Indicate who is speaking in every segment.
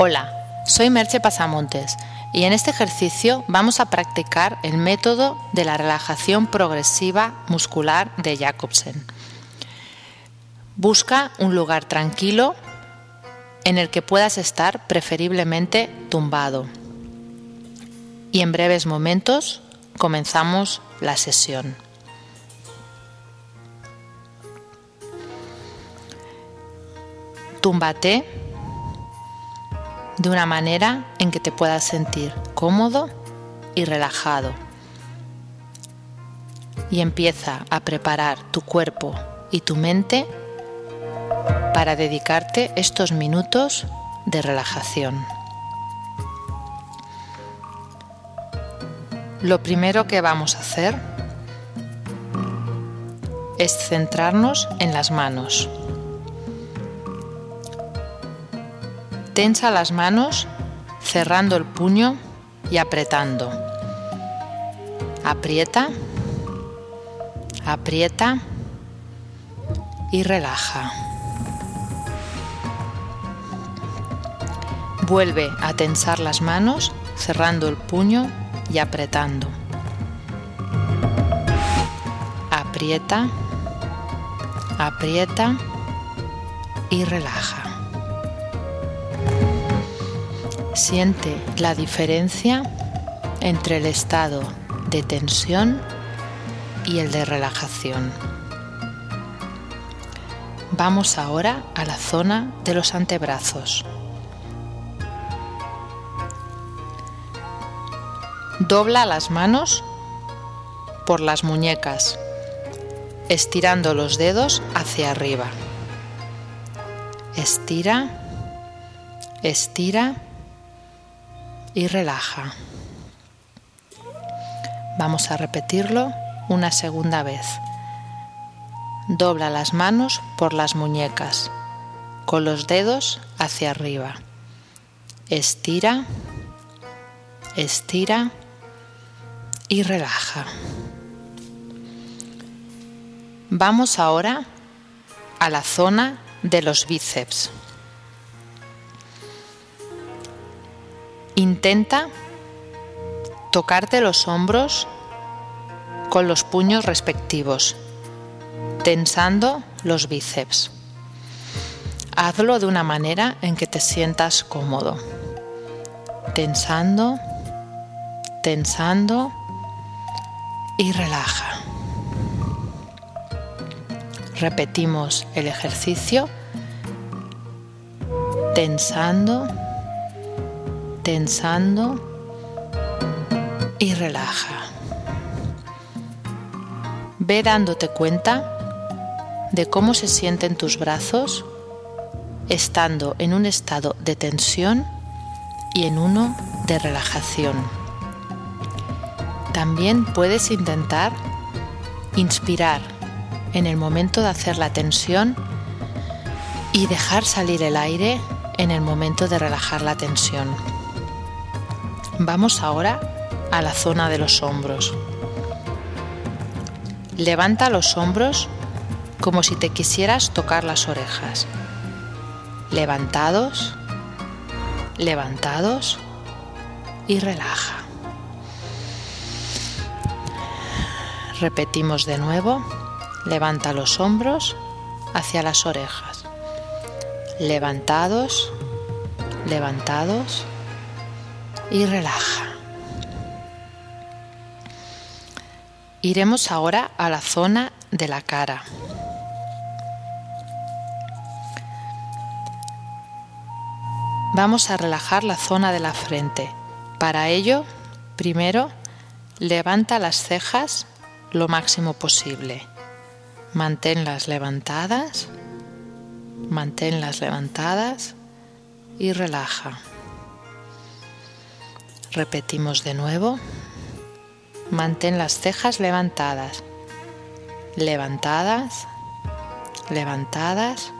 Speaker 1: Hola, soy Merche Pasamontes y en este ejercicio vamos a practicar el método de la relajación progresiva muscular de Jacobsen. Busca un lugar tranquilo en el que puedas estar preferiblemente tumbado. Y en breves momentos comenzamos la sesión. Túmbate de una manera en que te puedas sentir cómodo y relajado. Y empieza a preparar tu cuerpo y tu mente para dedicarte estos minutos de relajación. Lo primero que vamos a hacer es centrarnos en las manos. Tensa las manos cerrando el puño y apretando. Aprieta, aprieta y relaja. Vuelve a tensar las manos cerrando el puño y apretando. Aprieta, aprieta y relaja. Siente la diferencia entre el estado de tensión y el de relajación. Vamos ahora a la zona de los antebrazos. Dobla las manos por las muñecas, estirando los dedos hacia arriba. Estira, estira y relaja. Vamos a repetirlo una segunda vez. Dobla las manos por las muñecas, con los dedos hacia arriba. Estira, estira y relaja. Vamos ahora a la zona de los bíceps. Intenta tocarte los hombros con los puños respectivos, tensando los bíceps. Hazlo de una manera en que te sientas cómodo. Tensando, tensando y relaja. Repetimos el ejercicio tensando tensando y relaja. Ve dándote cuenta de cómo se sienten tus brazos estando en un estado de tensión y en uno de relajación. También puedes intentar inspirar en el momento de hacer la tensión y dejar salir el aire en el momento de relajar la tensión. Vamos ahora a la zona de los hombros. Levanta los hombros como si te quisieras tocar las orejas. Levantados, levantados y relaja. Repetimos de nuevo. Levanta los hombros hacia las orejas. Levantados, levantados y relaja. Iremos ahora a la zona de la cara. Vamos a relajar la zona de la frente. Para ello, primero, levanta las cejas lo máximo posible. Manténlas levantadas, manténlas levantadas y relaja. Repetimos de nuevo. Mantén las cejas levantadas, levantadas, levantadas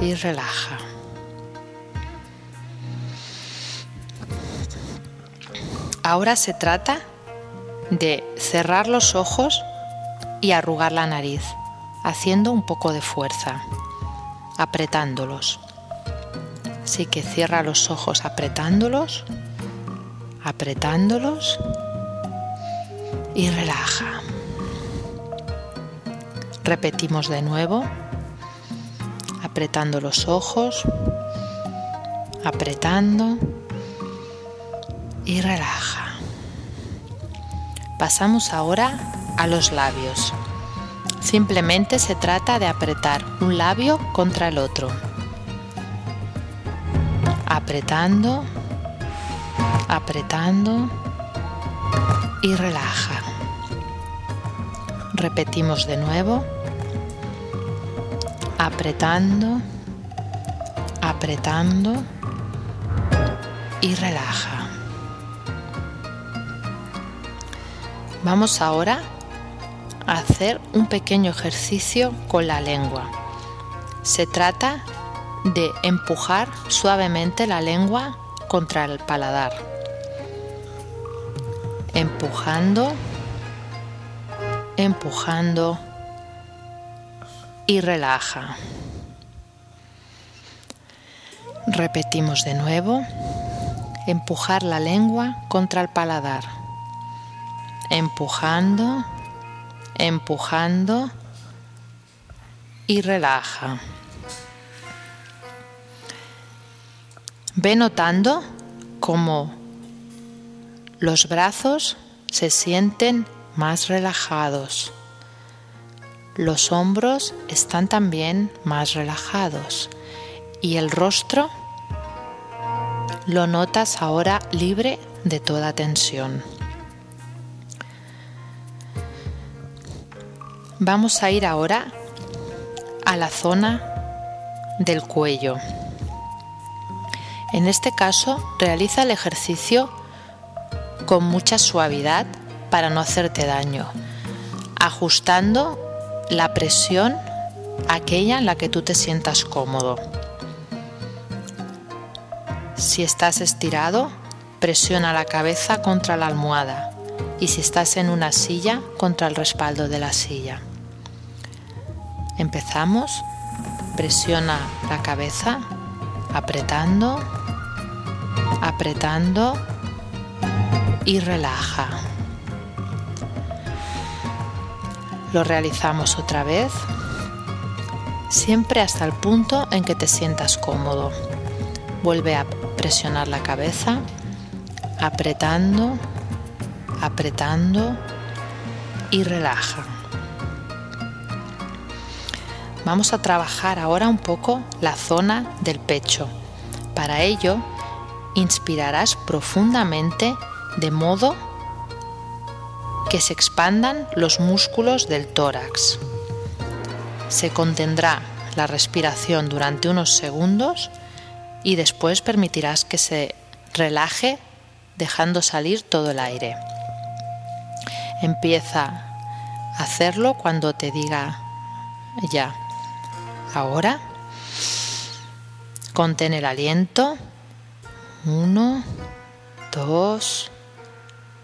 Speaker 1: y relaja. Ahora se trata de cerrar los ojos y arrugar la nariz, haciendo un poco de fuerza, apretándolos. Así que cierra los ojos apretándolos, apretándolos y relaja. Repetimos de nuevo, apretando los ojos, apretando y relaja. Pasamos ahora a los labios. Simplemente se trata de apretar un labio contra el otro. Apretando, apretando y relaja. Repetimos de nuevo apretando, apretando y relaja. Vamos ahora a hacer un pequeño ejercicio con la lengua. Se trata de empujar suavemente la lengua contra el paladar. Empujando, empujando y relaja. Repetimos de nuevo. Empujar la lengua contra el paladar. Empujando, empujando y relaja. Ve notando cómo los brazos se sienten más relajados. Los hombros están también más relajados y el rostro lo notas ahora libre de toda tensión. Vamos a ir ahora a la zona del cuello. En este caso, realiza el ejercicio con mucha suavidad para no hacerte daño, ajustando la presión aquella en la que tú te sientas cómodo. Si estás estirado, presiona la cabeza contra la almohada y si estás en una silla, contra el respaldo de la silla. Empezamos. Presiona la cabeza apretando, apretando y relaja. Lo realizamos otra vez, siempre hasta el punto en que te sientas cómodo. Vuelve a presionar la cabeza, apretando, apretando y relaja. Vamos a trabajar ahora un poco la zona del pecho. Para ello, inspirarás profundamente de modo que se expandan los músculos del tórax. Se contendrá la respiración durante unos segundos y después permitirás que se relaje dejando salir todo el aire. Empieza a hacerlo cuando te diga ya. Ahora, contén el aliento. Uno, dos,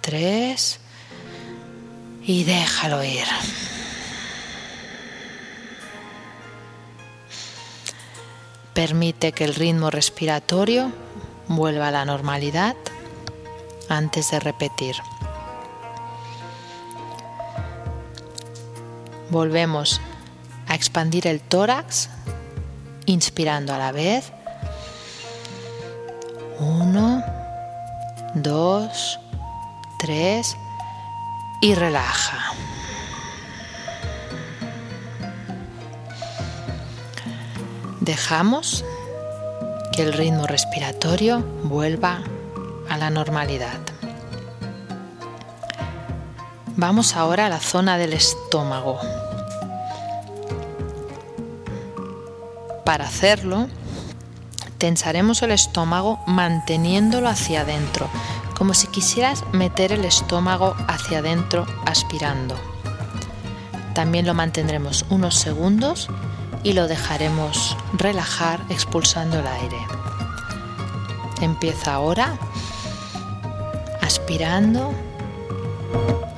Speaker 1: tres y déjalo ir. Permite que el ritmo respiratorio vuelva a la normalidad antes de repetir. Volvemos a expandir el tórax, inspirando a la vez. Uno, dos, tres y relaja. Dejamos que el ritmo respiratorio vuelva a la normalidad. Vamos ahora a la zona del estómago. Para hacerlo, tensaremos el estómago manteniéndolo hacia adentro, como si quisieras meter el estómago hacia adentro aspirando. También lo mantendremos unos segundos y lo dejaremos relajar expulsando el aire. Empieza ahora aspirando,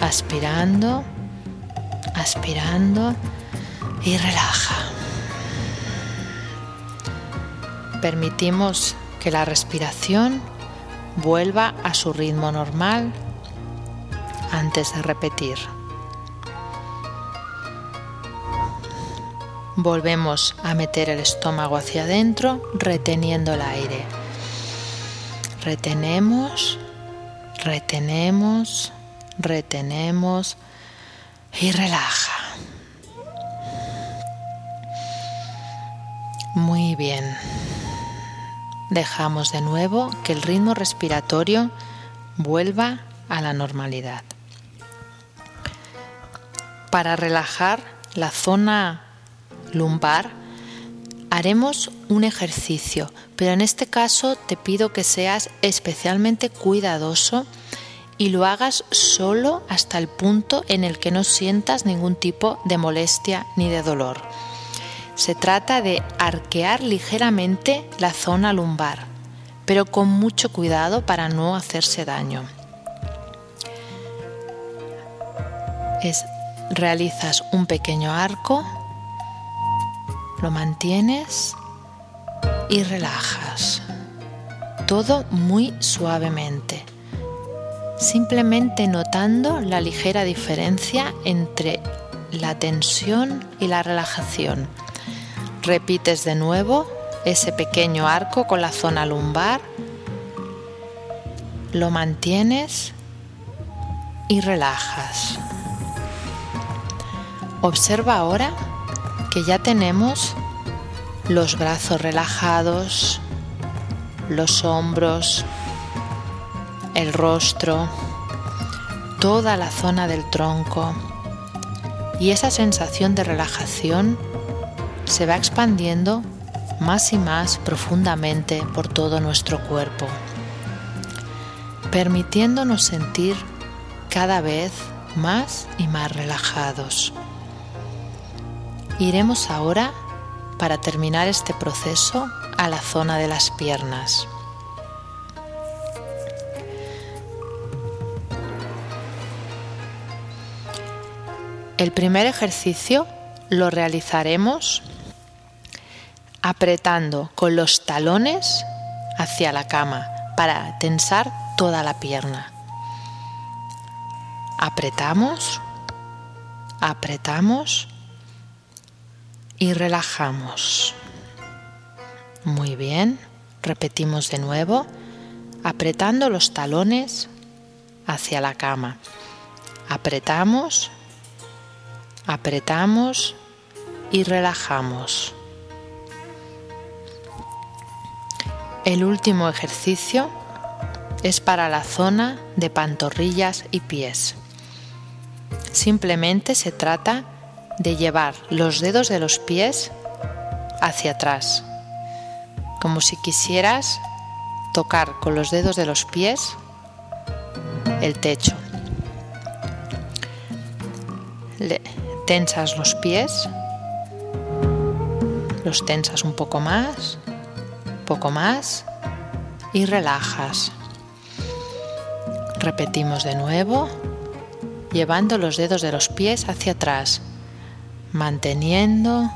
Speaker 1: aspirando, aspirando y relaja. Permitimos que la respiración vuelva a su ritmo normal antes de repetir. Volvemos a meter el estómago hacia adentro, reteniendo el aire. Retenemos, retenemos, retenemos y relaja. Muy bien. Dejamos de nuevo que el ritmo respiratorio vuelva a la normalidad. Para relajar la zona lumbar, haremos un ejercicio, pero en este caso te pido que seas especialmente cuidadoso y lo hagas solo hasta el punto en el que no sientas ningún tipo de molestia ni de dolor. Se trata de arquear ligeramente la zona lumbar, pero con mucho cuidado para no hacerse daño. realizas un pequeño arco, lo mantienes y relajas. Todo muy suavemente, simplemente notando la ligera diferencia entre la tensión y la relajación. Repites de nuevo ese pequeño arco con la zona lumbar, lo mantienes y relajas. Observa ahora que ya tenemos los brazos relajados, los hombros, el rostro, toda la zona del tronco y esa sensación de relajación se va expandiendo más y más profundamente por todo nuestro cuerpo, permitiéndonos sentir cada vez más y más relajados. Iremos ahora, para terminar este proceso, a la zona de las piernas. El primer ejercicio lo realizaremos apretando con los talones hacia la cama para tensar toda la pierna. Apretamos, apretamos y relajamos. Muy bien, repetimos de nuevo, apretando los talones hacia la cama. Apretamos, apretamos y relajamos. El último ejercicio es para la zona de pantorrillas y pies. Simplemente se trata de llevar los dedos de los pies hacia atrás, como si quisieras tocar con los dedos de los pies el techo. tensas los pies, los tensas un poco más poco más y relajas. Repetimos de nuevo, llevando los dedos de los pies hacia atrás, manteniendo,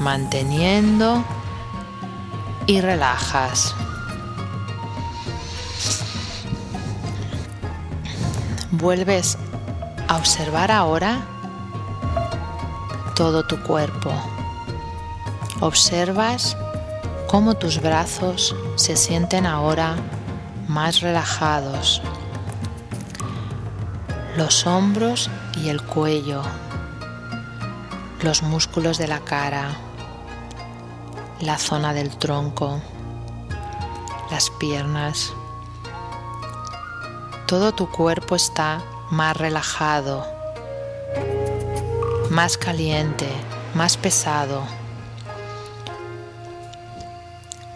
Speaker 1: manteniendo y relajas. Vuelves a observar ahora todo tu cuerpo. Observas cómo tus brazos se sienten ahora más relajados, los hombros y el cuello, los músculos de la cara, la zona del tronco, las piernas. Todo tu cuerpo está más relajado, más caliente, más pesado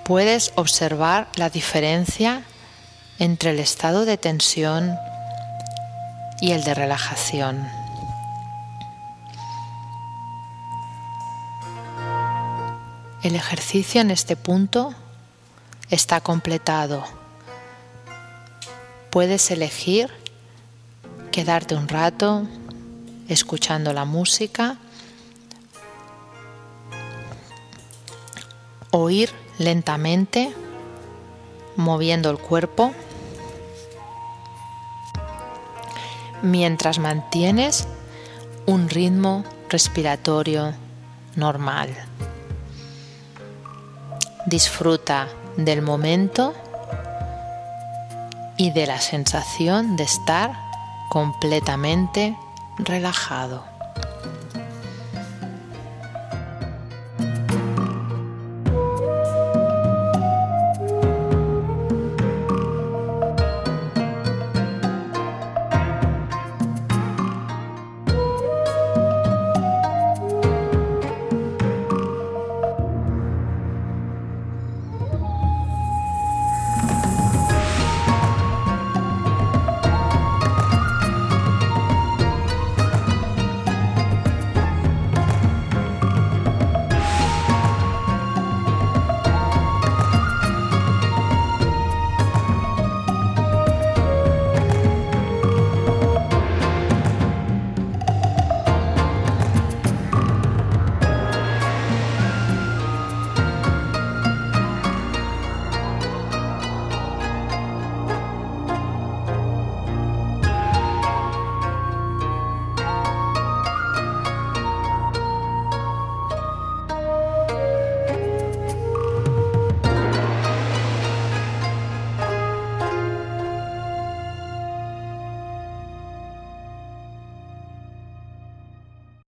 Speaker 1: puedes observar la diferencia entre el estado de tensión y el de relajación. El ejercicio en este punto está completado. Puedes elegir quedarte un rato escuchando la música, oír lentamente moviendo el cuerpo mientras mantienes un ritmo respiratorio normal. Disfruta del momento y de la sensación de estar completamente relajado.